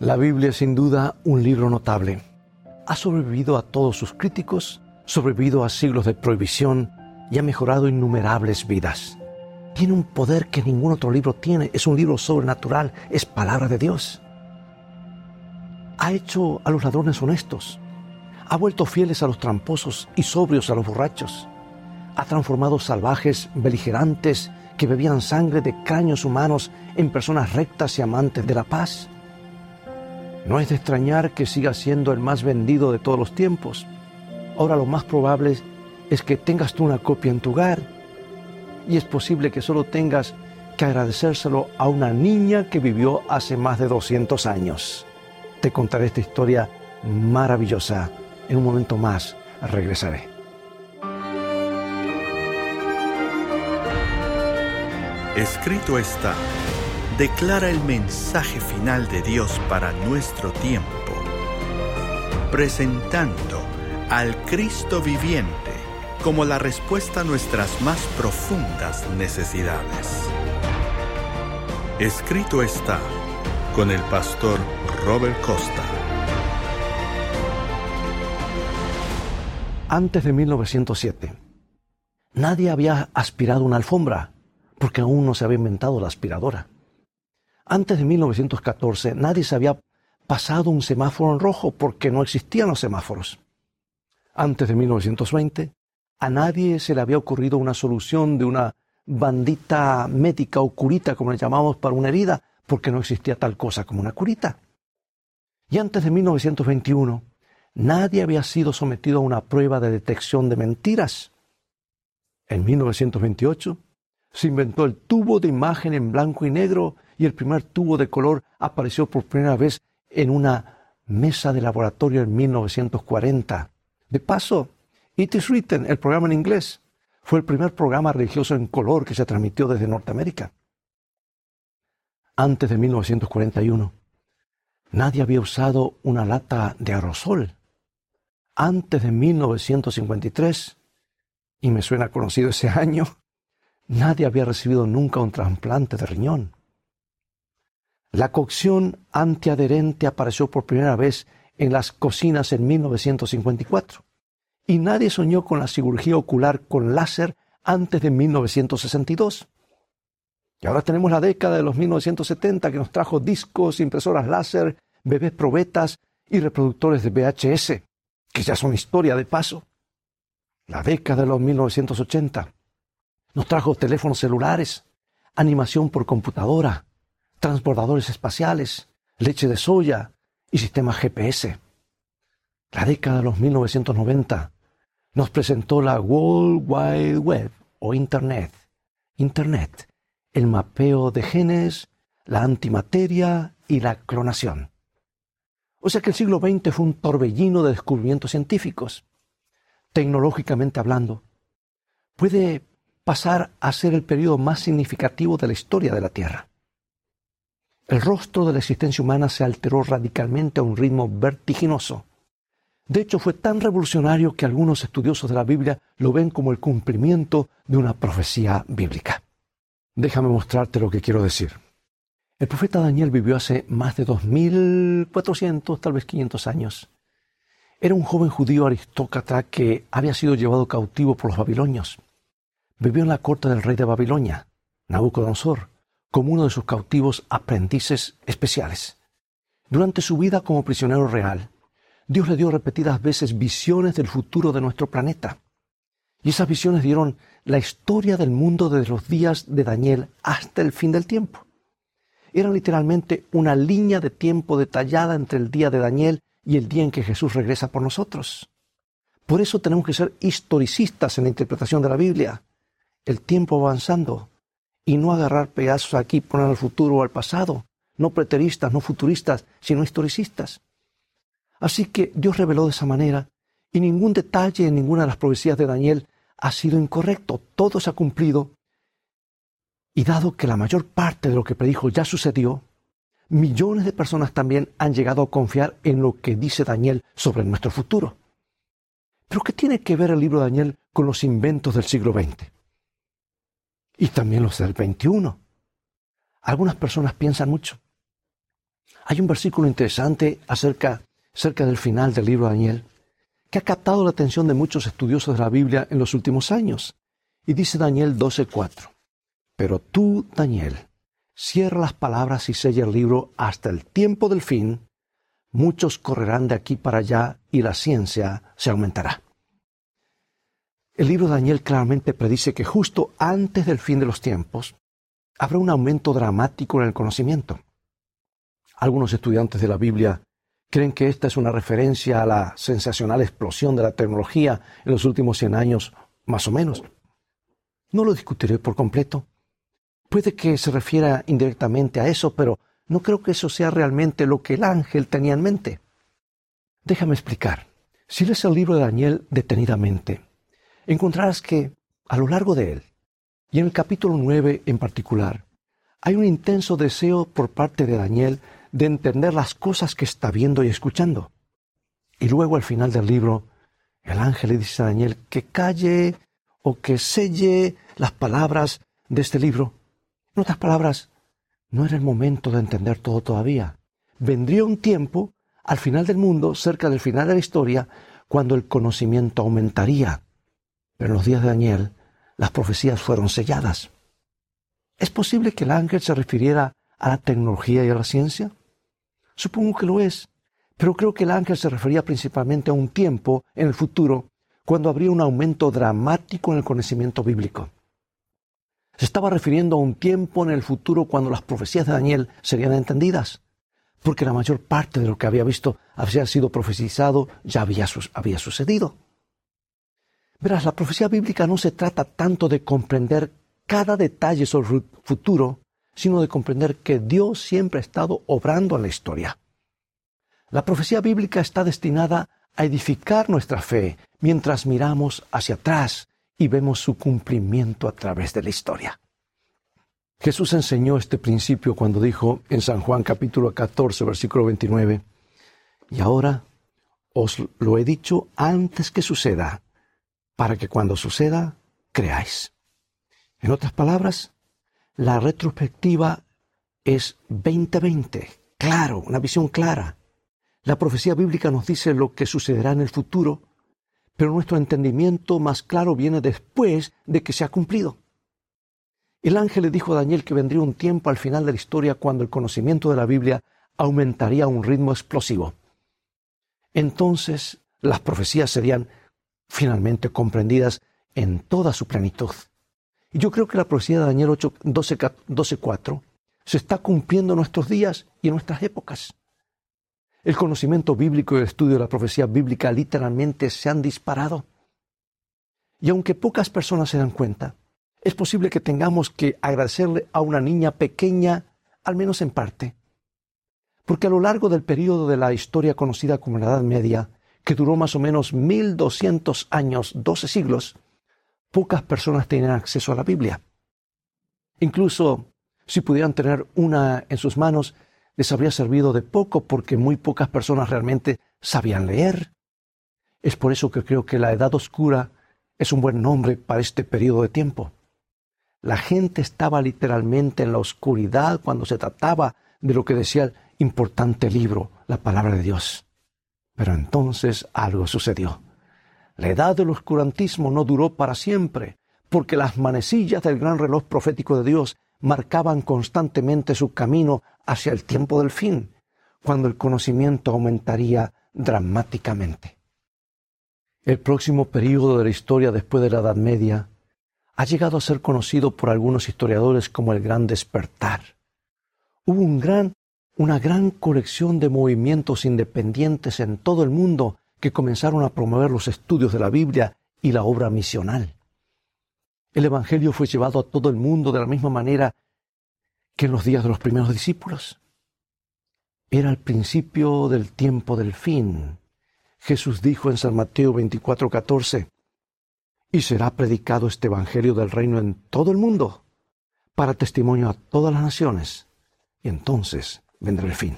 La Biblia es sin duda un libro notable. Ha sobrevivido a todos sus críticos, sobrevivido a siglos de prohibición y ha mejorado innumerables vidas. Tiene un poder que ningún otro libro tiene. Es un libro sobrenatural, es palabra de Dios. Ha hecho a los ladrones honestos. Ha vuelto fieles a los tramposos y sobrios a los borrachos. Ha transformado salvajes, beligerantes, que bebían sangre de caños humanos en personas rectas y amantes de la paz no es de extrañar que siga siendo el más vendido de todos los tiempos. Ahora lo más probable es que tengas tú una copia en tu hogar y es posible que solo tengas que agradecérselo a una niña que vivió hace más de 200 años. Te contaré esta historia maravillosa. En un momento más regresaré. Escrito está declara el mensaje final de Dios para nuestro tiempo, presentando al Cristo viviente como la respuesta a nuestras más profundas necesidades. Escrito está con el pastor Robert Costa. Antes de 1907, nadie había aspirado una alfombra, porque aún no se había inventado la aspiradora. Antes de 1914 nadie se había pasado un semáforo en rojo porque no existían los semáforos. Antes de 1920 a nadie se le había ocurrido una solución de una bandita médica o curita, como le llamamos, para una herida, porque no existía tal cosa como una curita. Y antes de 1921, nadie había sido sometido a una prueba de detección de mentiras. En 1928 se inventó el tubo de imagen en blanco y negro y el primer tubo de color apareció por primera vez en una mesa de laboratorio en 1940. De paso, It is Written, el programa en inglés, fue el primer programa religioso en color que se transmitió desde Norteamérica. Antes de 1941, nadie había usado una lata de aerosol. Antes de 1953, y me suena conocido ese año, nadie había recibido nunca un trasplante de riñón. La cocción antiadherente apareció por primera vez en las cocinas en 1954 y nadie soñó con la cirugía ocular con láser antes de 1962. Y ahora tenemos la década de los 1970 que nos trajo discos, impresoras láser, bebés probetas y reproductores de VHS, que ya son historia de paso. La década de los 1980 nos trajo teléfonos celulares, animación por computadora, transbordadores espaciales, leche de soya y sistemas GPS. La década de los 1990 nos presentó la World Wide Web o Internet. Internet, el mapeo de genes, la antimateria y la clonación. O sea que el siglo XX fue un torbellino de descubrimientos científicos. Tecnológicamente hablando, puede pasar a ser el periodo más significativo de la historia de la Tierra. El rostro de la existencia humana se alteró radicalmente a un ritmo vertiginoso. De hecho, fue tan revolucionario que algunos estudiosos de la Biblia lo ven como el cumplimiento de una profecía bíblica. Déjame mostrarte lo que quiero decir. El profeta Daniel vivió hace más de 2.400, tal vez 500 años. Era un joven judío aristócrata que había sido llevado cautivo por los babilonios. Vivió en la corte del rey de Babilonia, Nabucodonosor, como uno de sus cautivos aprendices especiales. Durante su vida como prisionero real, Dios le dio repetidas veces visiones del futuro de nuestro planeta. Y esas visiones dieron la historia del mundo desde los días de Daniel hasta el fin del tiempo. Eran literalmente una línea de tiempo detallada entre el día de Daniel y el día en que Jesús regresa por nosotros. Por eso tenemos que ser historicistas en la interpretación de la Biblia. El tiempo avanzando, y no agarrar pedazos aquí, poner al futuro o al pasado, no preteristas, no futuristas, sino historicistas. Así que Dios reveló de esa manera y ningún detalle en ninguna de las profecías de Daniel ha sido incorrecto, todo se ha cumplido. Y dado que la mayor parte de lo que predijo ya sucedió, millones de personas también han llegado a confiar en lo que dice Daniel sobre nuestro futuro. Pero ¿qué tiene que ver el libro de Daniel con los inventos del siglo XX? Y también los del 21. Algunas personas piensan mucho. Hay un versículo interesante acerca, acerca del final del libro de Daniel que ha captado la atención de muchos estudiosos de la Biblia en los últimos años. Y dice Daniel 12:4, Pero tú, Daniel, cierra las palabras y sella el libro hasta el tiempo del fin, muchos correrán de aquí para allá y la ciencia se aumentará. El libro de Daniel claramente predice que justo antes del fin de los tiempos habrá un aumento dramático en el conocimiento. Algunos estudiantes de la Biblia creen que esta es una referencia a la sensacional explosión de la tecnología en los últimos 100 años, más o menos. No lo discutiré por completo. Puede que se refiera indirectamente a eso, pero no creo que eso sea realmente lo que el ángel tenía en mente. Déjame explicar. Si lees el libro de Daniel detenidamente, encontrarás que, a lo largo de él, y en el capítulo 9 en particular, hay un intenso deseo por parte de Daniel de entender las cosas que está viendo y escuchando. Y luego al final del libro, el ángel le dice a Daniel que calle o que selle las palabras de este libro. En otras palabras, no era el momento de entender todo todavía. Vendría un tiempo, al final del mundo, cerca del final de la historia, cuando el conocimiento aumentaría. Pero en los días de Daniel, las profecías fueron selladas. ¿Es posible que el ángel se refiriera a la tecnología y a la ciencia? Supongo que lo es, pero creo que el ángel se refería principalmente a un tiempo en el futuro cuando habría un aumento dramático en el conocimiento bíblico. Se estaba refiriendo a un tiempo en el futuro cuando las profecías de Daniel serían entendidas, porque la mayor parte de lo que había visto había sido profetizado ya había, había sucedido. Verás, la profecía bíblica no se trata tanto de comprender cada detalle sobre el futuro, sino de comprender que Dios siempre ha estado obrando en la historia. La profecía bíblica está destinada a edificar nuestra fe mientras miramos hacia atrás y vemos su cumplimiento a través de la historia. Jesús enseñó este principio cuando dijo en San Juan capítulo 14, versículo 29, y ahora os lo he dicho antes que suceda, para que cuando suceda, creáis. En otras palabras, la retrospectiva es 2020, claro, una visión clara. La profecía bíblica nos dice lo que sucederá en el futuro, pero nuestro entendimiento más claro viene después de que se ha cumplido. El ángel le dijo a Daniel que vendría un tiempo al final de la historia cuando el conocimiento de la Biblia aumentaría a un ritmo explosivo. Entonces las profecías serían finalmente comprendidas en toda su plenitud. Y yo creo que la profecía de Daniel 8, 12, 4 se está cumpliendo en nuestros días y en nuestras épocas. El conocimiento bíblico y el estudio de la profecía bíblica literalmente se han disparado. Y aunque pocas personas se dan cuenta, es posible que tengamos que agradecerle a una niña pequeña, al menos en parte. Porque a lo largo del periodo de la historia conocida como la Edad Media, que duró más o menos 1200 años, 12 siglos, pocas personas tenían acceso a la Biblia. Incluso si pudieran tener una en sus manos, les habría servido de poco porque muy pocas personas realmente sabían leer. Es por eso que creo que la Edad Oscura es un buen nombre para este periodo de tiempo. La gente estaba literalmente en la oscuridad cuando se trataba de lo que decía el importante libro, la palabra de Dios. Pero entonces algo sucedió. La edad del oscurantismo no duró para siempre, porque las manecillas del gran reloj profético de Dios marcaban constantemente su camino hacia el tiempo del fin, cuando el conocimiento aumentaría dramáticamente. El próximo período de la historia después de la Edad Media ha llegado a ser conocido por algunos historiadores como el Gran Despertar. Hubo un gran una gran colección de movimientos independientes en todo el mundo que comenzaron a promover los estudios de la Biblia y la obra misional. El Evangelio fue llevado a todo el mundo de la misma manera que en los días de los primeros discípulos. Era el principio del tiempo del fin. Jesús dijo en San Mateo 24:14, y será predicado este Evangelio del reino en todo el mundo, para testimonio a todas las naciones, y entonces vendrá el fin.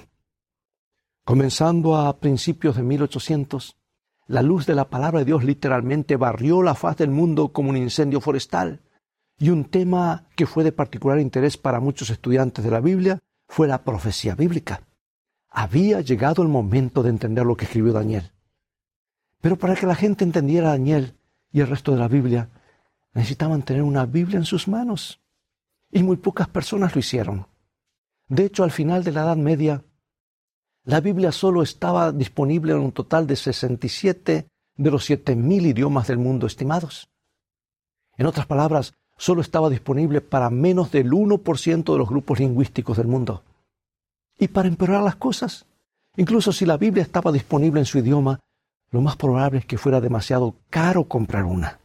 Comenzando a principios de 1800, la luz de la palabra de Dios literalmente barrió la faz del mundo como un incendio forestal. Y un tema que fue de particular interés para muchos estudiantes de la Biblia fue la profecía bíblica. había llegado el momento de entender lo que escribió Daniel. Pero para que la gente entendiera a Daniel y el resto de la Biblia, necesitaban tener una Biblia en sus manos. Y muy pocas personas lo hicieron. De hecho, al final de la Edad Media, la Biblia solo estaba disponible en un total de 67 de los 7.000 idiomas del mundo estimados. En otras palabras, solo estaba disponible para menos del 1% de los grupos lingüísticos del mundo. Y para empeorar las cosas, incluso si la Biblia estaba disponible en su idioma, lo más probable es que fuera demasiado caro comprar una.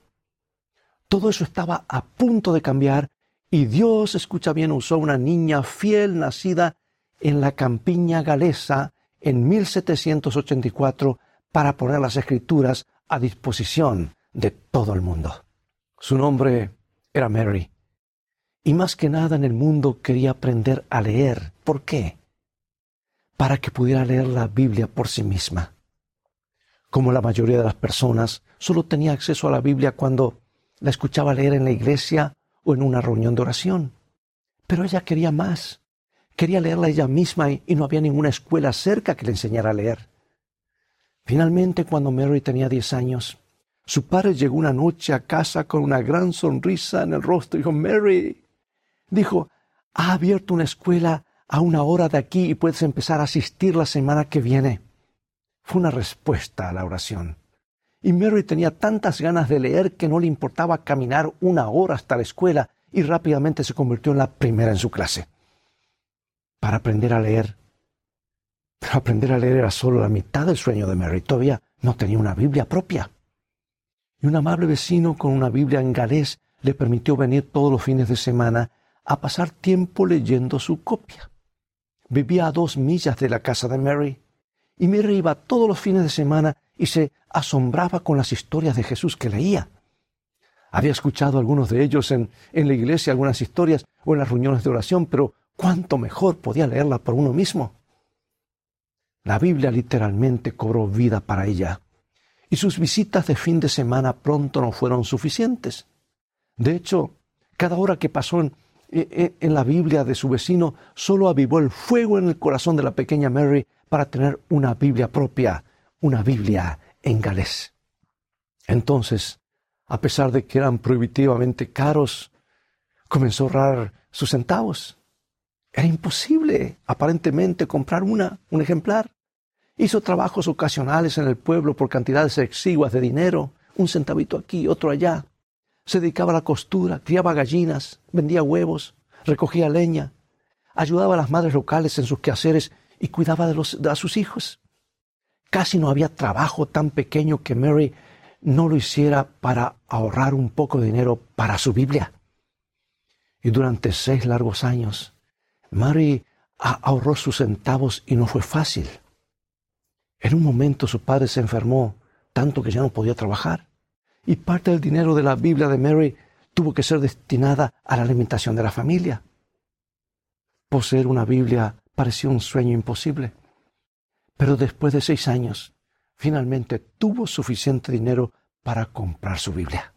Todo eso estaba a punto de cambiar y Dios, escucha bien, usó una niña fiel nacida en la campiña galesa en 1784 para poner las escrituras a disposición de todo el mundo. Su nombre era Mary. Y más que nada en el mundo quería aprender a leer. ¿Por qué? Para que pudiera leer la Biblia por sí misma. Como la mayoría de las personas, solo tenía acceso a la Biblia cuando la escuchaba leer en la iglesia o en una reunión de oración. Pero ella quería más. Quería leerla ella misma y, no había ninguna escuela cerca que le enseñara a leer. Finalmente, cuando Mary tenía diez años, su padre llegó una noche a casa con una gran sonrisa en el rostro. Dijo, Mary, dijo, ha abierto una escuela a una hora de aquí y puedes empezar a asistir la semana que viene. Fue una respuesta a la oración. Y Mary tenía tantas ganas de leer que no le importaba caminar una hora hasta la escuela y rápidamente se convirtió en la primera en su clase. Para aprender a leer. Pero aprender a leer era solo la mitad del sueño de Mary. Todavía no tenía una Biblia propia. Y un amable vecino con una Biblia en galés le permitió venir todos los fines de semana a pasar tiempo leyendo su copia. Vivía a dos millas de la casa de Mary, y Mary iba todos los fines de semana y se asombraba con las historias de Jesús que leía. Había escuchado algunos de ellos en, en la iglesia, algunas historias o en las reuniones de oración, pero cuánto mejor podía leerla por uno mismo. La Biblia literalmente cobró vida para ella, y sus visitas de fin de semana pronto no fueron suficientes. De hecho, cada hora que pasó en, en la Biblia de su vecino solo avivó el fuego en el corazón de la pequeña Mary para tener una Biblia propia, una Biblia en galés. Entonces, a pesar de que eran prohibitivamente caros, comenzó a ahorrar sus centavos. Era imposible, aparentemente, comprar una, un ejemplar. Hizo trabajos ocasionales en el pueblo por cantidades exiguas de dinero, un centavito aquí, otro allá. Se dedicaba a la costura, criaba gallinas, vendía huevos, recogía leña, ayudaba a las madres locales en sus quehaceres y cuidaba de, los, de sus hijos. Casi no había trabajo tan pequeño que Mary no lo hiciera para ahorrar un poco de dinero para su Biblia. Y durante seis largos años, Mary ahorró sus centavos y no fue fácil. En un momento su padre se enfermó tanto que ya no podía trabajar. Y parte del dinero de la Biblia de Mary tuvo que ser destinada a la alimentación de la familia. Poseer una Biblia pareció un sueño imposible. Pero después de seis años, finalmente tuvo suficiente dinero para comprar su Biblia.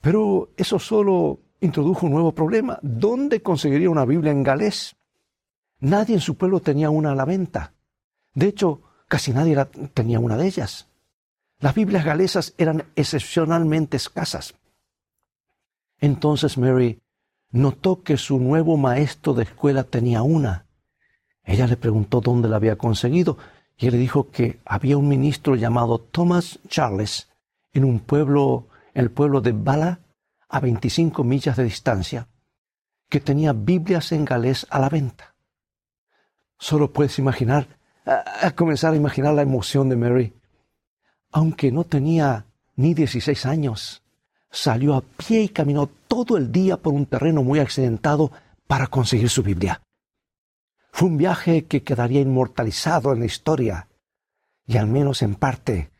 Pero eso solo introdujo un nuevo problema. ¿Dónde conseguiría una Biblia en galés? Nadie en su pueblo tenía una a la venta. De hecho, casi nadie tenía una de ellas. Las Biblias galesas eran excepcionalmente escasas. Entonces Mary notó que su nuevo maestro de escuela tenía una ella le preguntó dónde la había conseguido y le dijo que había un ministro llamado Thomas Charles en un pueblo, el pueblo de Bala, a 25 millas de distancia, que tenía Biblias en galés a la venta. Solo puedes imaginar, comenzar a imaginar la emoción de Mary. Aunque no tenía ni 16 años, salió a pie y caminó todo el día por un terreno muy accidentado para conseguir su Biblia. Fue un viaje que quedaría inmortalizado en la historia y al menos en parte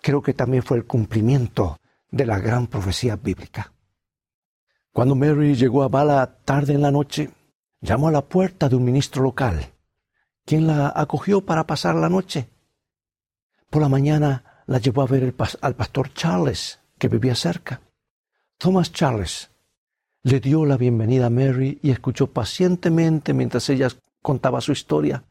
creo que también fue el cumplimiento de la gran profecía bíblica. Cuando Mary llegó a Bala tarde en la noche, llamó a la puerta de un ministro local, quien la acogió para pasar la noche. Por la mañana la llevó a ver al pastor Charles, que vivía cerca. Thomas Charles le dio la bienvenida a Mary y escuchó pacientemente mientras ella contaba su historia.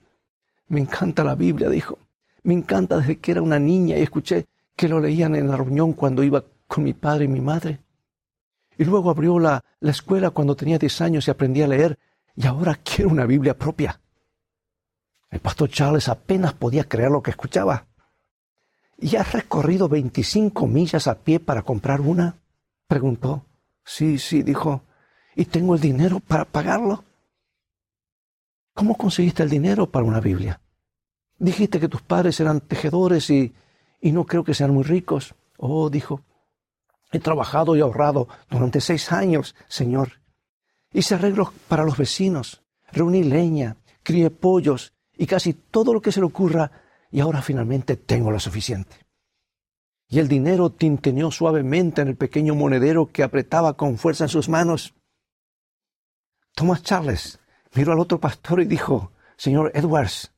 Me encanta la Biblia, dijo. Me encanta desde que era una niña y escuché que lo leían en la reunión cuando iba con mi padre y mi madre. Y luego abrió la, la escuela cuando tenía 10 años y aprendí a leer y ahora quiero una Biblia propia. El pastor Charles apenas podía creer lo que escuchaba. ¿Y has recorrido 25 millas a pie para comprar una? preguntó. Sí, sí, dijo. ¿Y tengo el dinero para pagarlo? ¿Cómo conseguiste el dinero para una Biblia? Dijiste que tus padres eran tejedores y, y no creo que sean muy ricos. Oh, dijo, he trabajado y ahorrado durante seis años, Señor. Hice arreglos para los vecinos, reuní leña, crié pollos y casi todo lo que se le ocurra y ahora finalmente tengo lo suficiente. Y el dinero tinteneó suavemente en el pequeño monedero que apretaba con fuerza en sus manos. Thomas Charles miró al otro pastor y dijo, Señor Edwards,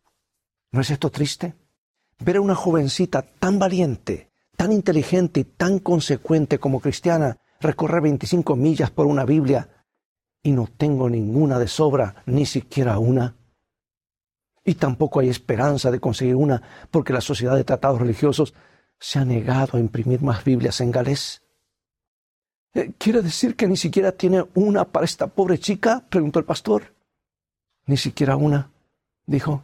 ¿no es esto triste? Ver a una jovencita tan valiente, tan inteligente y tan consecuente como cristiana recorrer 25 millas por una Biblia y no tengo ninguna de sobra, ni siquiera una. Y tampoco hay esperanza de conseguir una porque la sociedad de tratados religiosos se ha negado a imprimir más Biblias en galés. Eh, ¿Quiere decir que ni siquiera tiene una para esta pobre chica? preguntó el pastor. Ni siquiera una, dijo.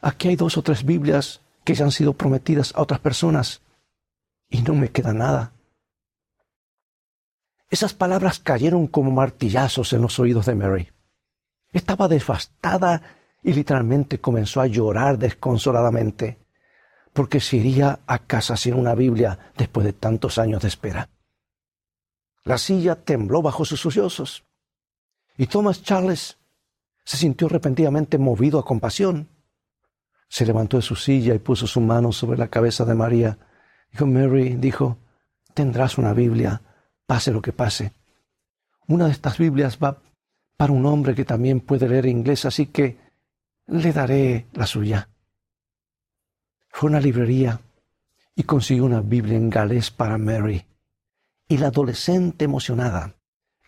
Aquí hay dos o tres Biblias que ya han sido prometidas a otras personas y no me queda nada. Esas palabras cayeron como martillazos en los oídos de Mary. Estaba devastada y literalmente comenzó a llorar desconsoladamente, porque se iría a casa sin una Biblia después de tantos años de espera. La silla tembló bajo sus sollozos, y Thomas Charles se sintió repentinamente movido a compasión. Se levantó de su silla y puso su mano sobre la cabeza de María. Dijo, Mary, dijo, tendrás una Biblia, pase lo que pase. Una de estas Biblias va para un hombre que también puede leer inglés, así que le daré la suya. Fue a una librería y consiguió una Biblia en galés para Mary. Y la adolescente emocionada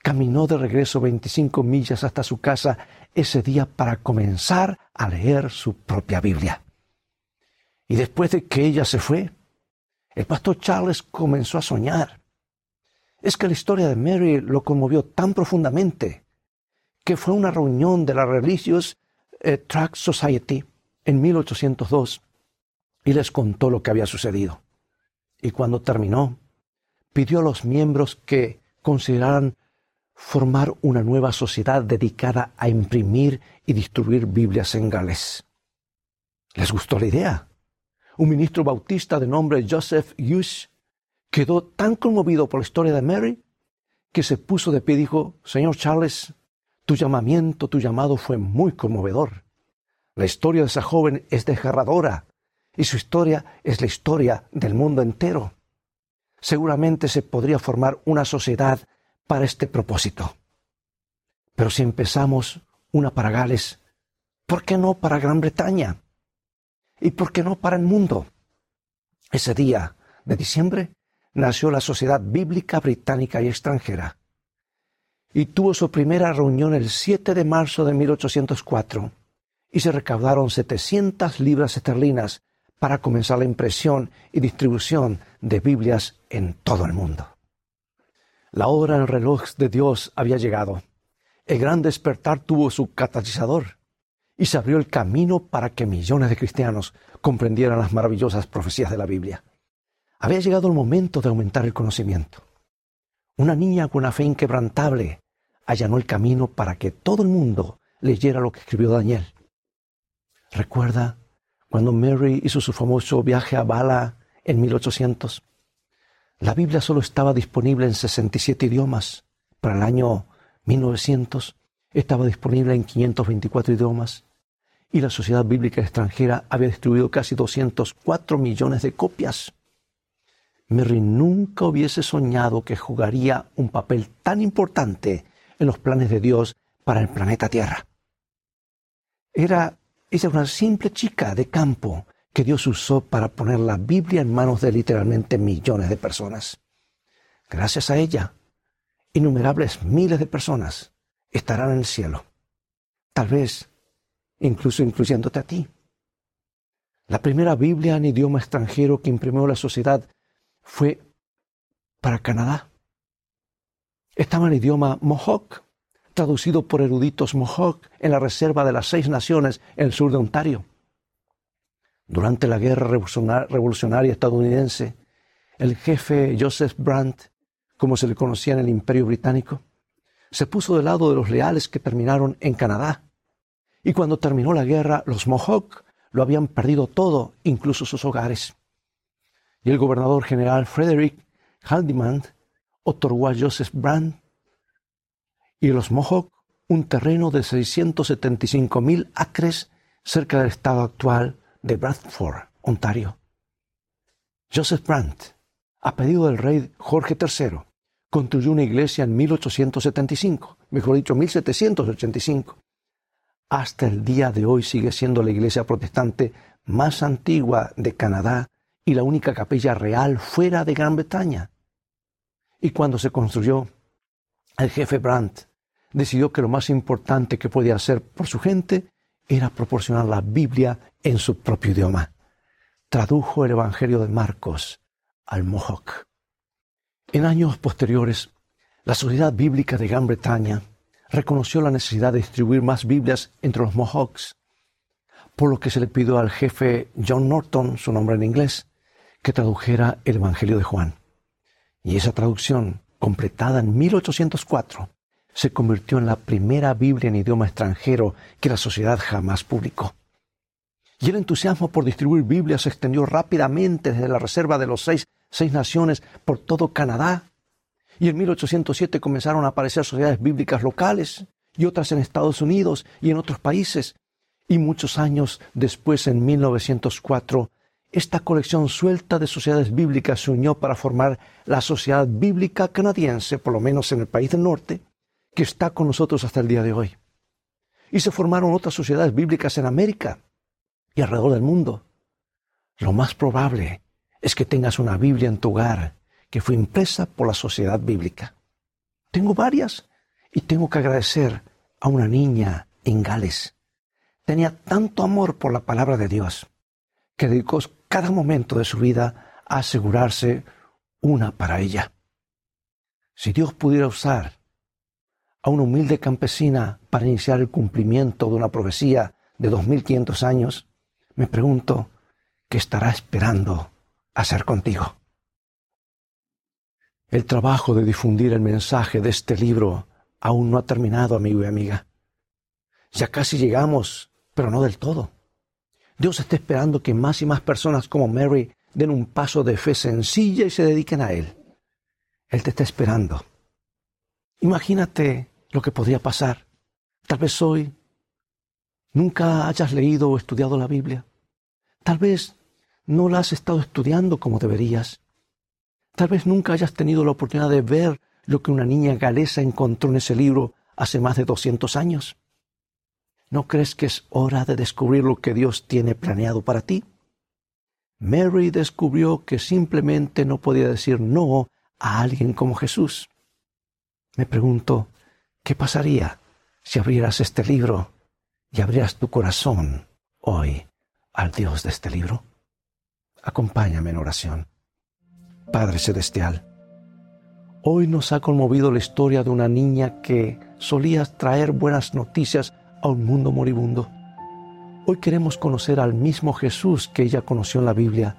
caminó de regreso 25 millas hasta su casa ese día para comenzar a leer su propia Biblia. Y después de que ella se fue, el pastor Charles comenzó a soñar. Es que la historia de Mary lo conmovió tan profundamente que fue una reunión de la Religious eh, Tract Society en 1802 y les contó lo que había sucedido. Y cuando terminó, pidió a los miembros que consideraran formar una nueva sociedad dedicada a imprimir y distribuir Biblias en galés. ¿Les gustó la idea? Un ministro bautista de nombre Joseph Hughes quedó tan conmovido por la historia de Mary que se puso de pie y dijo, Señor Charles, tu llamamiento, tu llamado fue muy conmovedor. La historia de esa joven es desgarradora y su historia es la historia del mundo entero. Seguramente se podría formar una sociedad para este propósito. Pero si empezamos una para Gales, ¿por qué no para Gran Bretaña? ¿Y por qué no para el mundo? Ese día de diciembre nació la Sociedad Bíblica Británica y Extranjera y tuvo su primera reunión el 7 de marzo de 1804 y se recaudaron 700 libras esterlinas para comenzar la impresión y distribución de Biblias en todo el mundo. La hora en el reloj de Dios había llegado. El gran despertar tuvo su catalizador y se abrió el camino para que millones de cristianos comprendieran las maravillosas profecías de la Biblia. Había llegado el momento de aumentar el conocimiento. Una niña con una fe inquebrantable allanó el camino para que todo el mundo leyera lo que escribió Daniel. Recuerda cuando Mary hizo su famoso viaje a Bala en 1800. La Biblia solo estaba disponible en 67 idiomas. Para el año 1900 estaba disponible en 524 idiomas. Y la Sociedad Bíblica Extranjera había distribuido casi 204 millones de copias. Mary nunca hubiese soñado que jugaría un papel tan importante en los planes de Dios para el planeta Tierra. Era esa una simple chica de campo que Dios usó para poner la Biblia en manos de literalmente millones de personas. Gracias a ella, innumerables miles de personas estarán en el cielo. Tal vez incluso incluyéndote a ti. La primera Biblia en idioma extranjero que imprimió la sociedad fue para Canadá. Estaba en idioma Mohawk, traducido por eruditos Mohawk en la Reserva de las Seis Naciones en el sur de Ontario. Durante la Guerra Revolucionaria estadounidense, el jefe Joseph Brandt, como se le conocía en el Imperio Británico, se puso del lado de los leales que terminaron en Canadá. Y cuando terminó la guerra, los Mohawk lo habían perdido todo, incluso sus hogares. Y el gobernador general Frederick Haldimand otorgó a Joseph Brandt y los Mohawk un terreno de 675 mil acres cerca del estado actual de Bradford, Ontario. Joseph Brandt, a pedido del rey Jorge III, construyó una iglesia en 1875, mejor dicho, 1785. Hasta el día de hoy sigue siendo la iglesia protestante más antigua de Canadá y la única capilla real fuera de Gran Bretaña. Y cuando se construyó, el jefe Brandt decidió que lo más importante que podía hacer por su gente era proporcionar la Biblia en su propio idioma. Tradujo el Evangelio de Marcos al Mohawk. En años posteriores, la Sociedad Bíblica de Gran Bretaña reconoció la necesidad de distribuir más Biblias entre los Mohawks, por lo que se le pidió al jefe John Norton, su nombre en inglés, que tradujera el Evangelio de Juan. Y esa traducción, completada en 1804, se convirtió en la primera Biblia en idioma extranjero que la sociedad jamás publicó. Y el entusiasmo por distribuir Biblias se extendió rápidamente desde la reserva de los seis, seis naciones por todo Canadá. Y en 1807 comenzaron a aparecer sociedades bíblicas locales y otras en Estados Unidos y en otros países. Y muchos años después, en 1904, esta colección suelta de sociedades bíblicas se unió para formar la Sociedad Bíblica Canadiense, por lo menos en el país del norte, que está con nosotros hasta el día de hoy. Y se formaron otras sociedades bíblicas en América y alrededor del mundo. Lo más probable es que tengas una Biblia en tu hogar que fue impresa por la sociedad bíblica. Tengo varias y tengo que agradecer a una niña en Gales. Tenía tanto amor por la palabra de Dios que dedicó cada momento de su vida a asegurarse una para ella. Si Dios pudiera usar a una humilde campesina para iniciar el cumplimiento de una profecía de 2500 años, me pregunto, ¿qué estará esperando hacer contigo? El trabajo de difundir el mensaje de este libro aún no ha terminado, amigo y amiga. Ya casi llegamos, pero no del todo. Dios está esperando que más y más personas como Mary den un paso de fe sencilla y se dediquen a Él. Él te está esperando. Imagínate lo que podría pasar. Tal vez hoy nunca hayas leído o estudiado la Biblia. Tal vez no la has estado estudiando como deberías. Tal vez nunca hayas tenido la oportunidad de ver lo que una niña galesa encontró en ese libro hace más de 200 años. ¿No crees que es hora de descubrir lo que Dios tiene planeado para ti? Mary descubrió que simplemente no podía decir no a alguien como Jesús. Me pregunto, ¿Qué pasaría si abrieras este libro y abrieras tu corazón hoy al Dios de este libro? Acompáñame en oración. Padre Celestial, hoy nos ha conmovido la historia de una niña que solía traer buenas noticias a un mundo moribundo. Hoy queremos conocer al mismo Jesús que ella conoció en la Biblia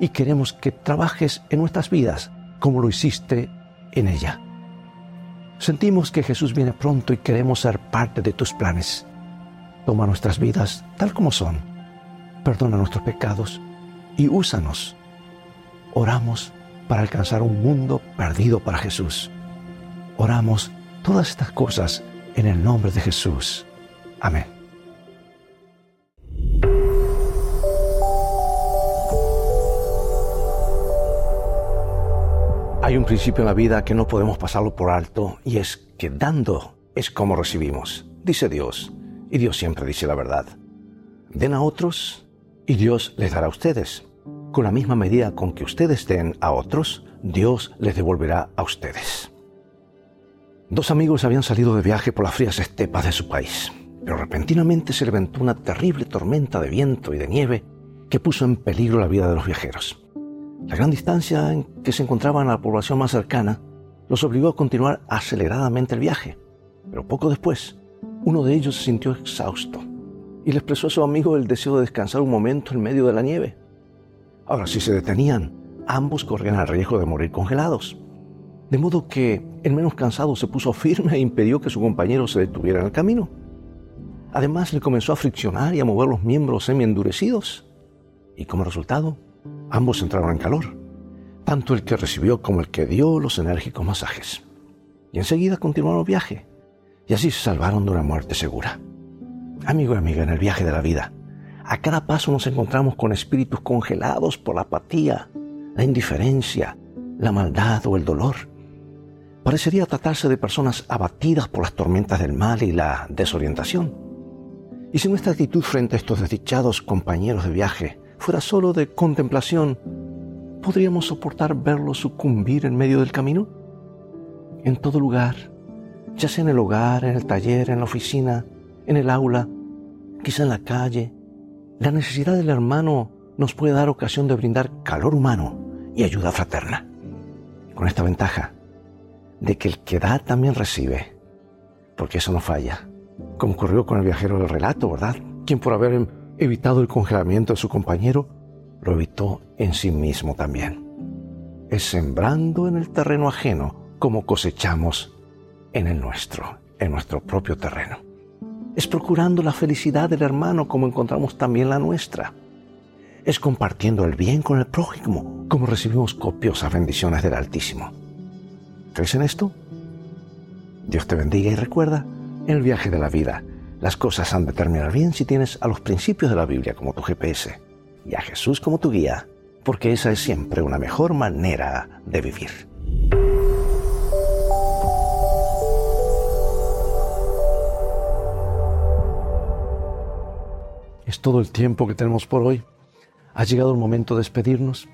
y queremos que trabajes en nuestras vidas como lo hiciste en ella. Sentimos que Jesús viene pronto y queremos ser parte de tus planes. Toma nuestras vidas tal como son. Perdona nuestros pecados y úsanos. Oramos para alcanzar un mundo perdido para Jesús. Oramos todas estas cosas en el nombre de Jesús. Amén. Hay un principio en la vida que no podemos pasarlo por alto y es que dando es como recibimos, dice Dios, y Dios siempre dice la verdad. Den a otros y Dios les dará a ustedes. Con la misma medida con que ustedes den a otros, Dios les devolverá a ustedes. Dos amigos habían salido de viaje por las frías estepas de su país. Pero repentinamente se levantó una terrible tormenta de viento y de nieve que puso en peligro la vida de los viajeros. La gran distancia en que se encontraban a la población más cercana los obligó a continuar aceleradamente el viaje, pero poco después, uno de ellos se sintió exhausto y le expresó a su amigo el deseo de descansar un momento en medio de la nieve. Ahora, si se detenían, ambos corrían el riesgo de morir congelados. De modo que el menos cansado se puso firme e impidió que su compañero se detuviera en el camino. Además, le comenzó a friccionar y a mover los miembros semi-endurecidos. Y como resultado, ambos entraron en calor, tanto el que recibió como el que dio los enérgicos masajes. Y enseguida continuaron el viaje, y así se salvaron de una muerte segura. Amigo y amiga, en el viaje de la vida, a cada paso nos encontramos con espíritus congelados por la apatía, la indiferencia, la maldad o el dolor. Parecería tratarse de personas abatidas por las tormentas del mal y la desorientación. Y si nuestra actitud frente a estos desdichados compañeros de viaje fuera solo de contemplación, ¿podríamos soportar verlos sucumbir en medio del camino? En todo lugar, ya sea en el hogar, en el taller, en la oficina, en el aula, quizá en la calle, la necesidad del hermano nos puede dar ocasión de brindar calor humano y ayuda fraterna. Con esta ventaja de que el que da también recibe, porque eso no falla, como ocurrió con el viajero del relato, ¿verdad? Quien por haber evitado el congelamiento de su compañero, lo evitó en sí mismo también. Es sembrando en el terreno ajeno como cosechamos en el nuestro, en nuestro propio terreno. Es procurando la felicidad del hermano como encontramos también la nuestra. Es compartiendo el bien con el prójimo como recibimos copiosas bendiciones del Altísimo. ¿Crees en esto? Dios te bendiga y recuerda, el viaje de la vida, las cosas han de terminar bien si tienes a los principios de la Biblia como tu GPS y a Jesús como tu guía, porque esa es siempre una mejor manera de vivir. Es todo el tiempo que tenemos por hoy. Ha llegado el momento de despedirnos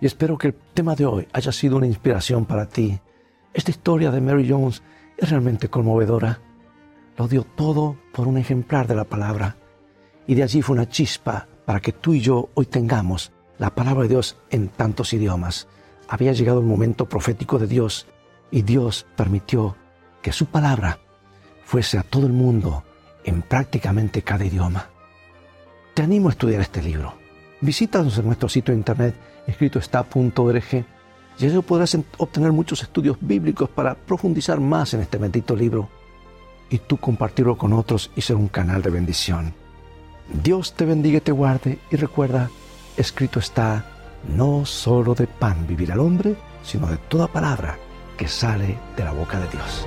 y espero que el tema de hoy haya sido una inspiración para ti. Esta historia de Mary Jones es realmente conmovedora. Lo dio todo por un ejemplar de la palabra y de allí fue una chispa para que tú y yo hoy tengamos la palabra de Dios en tantos idiomas. Había llegado el momento profético de Dios y Dios permitió que su palabra fuese a todo el mundo en prácticamente cada idioma. Te animo a estudiar este libro. Visítanos en nuestro sitio de internet escritoestá.org y allí podrás obtener muchos estudios bíblicos para profundizar más en este bendito libro y tú compartirlo con otros y ser un canal de bendición. Dios te bendiga y te guarde y recuerda, escrito está, no solo de pan vivir al hombre, sino de toda palabra que sale de la boca de Dios.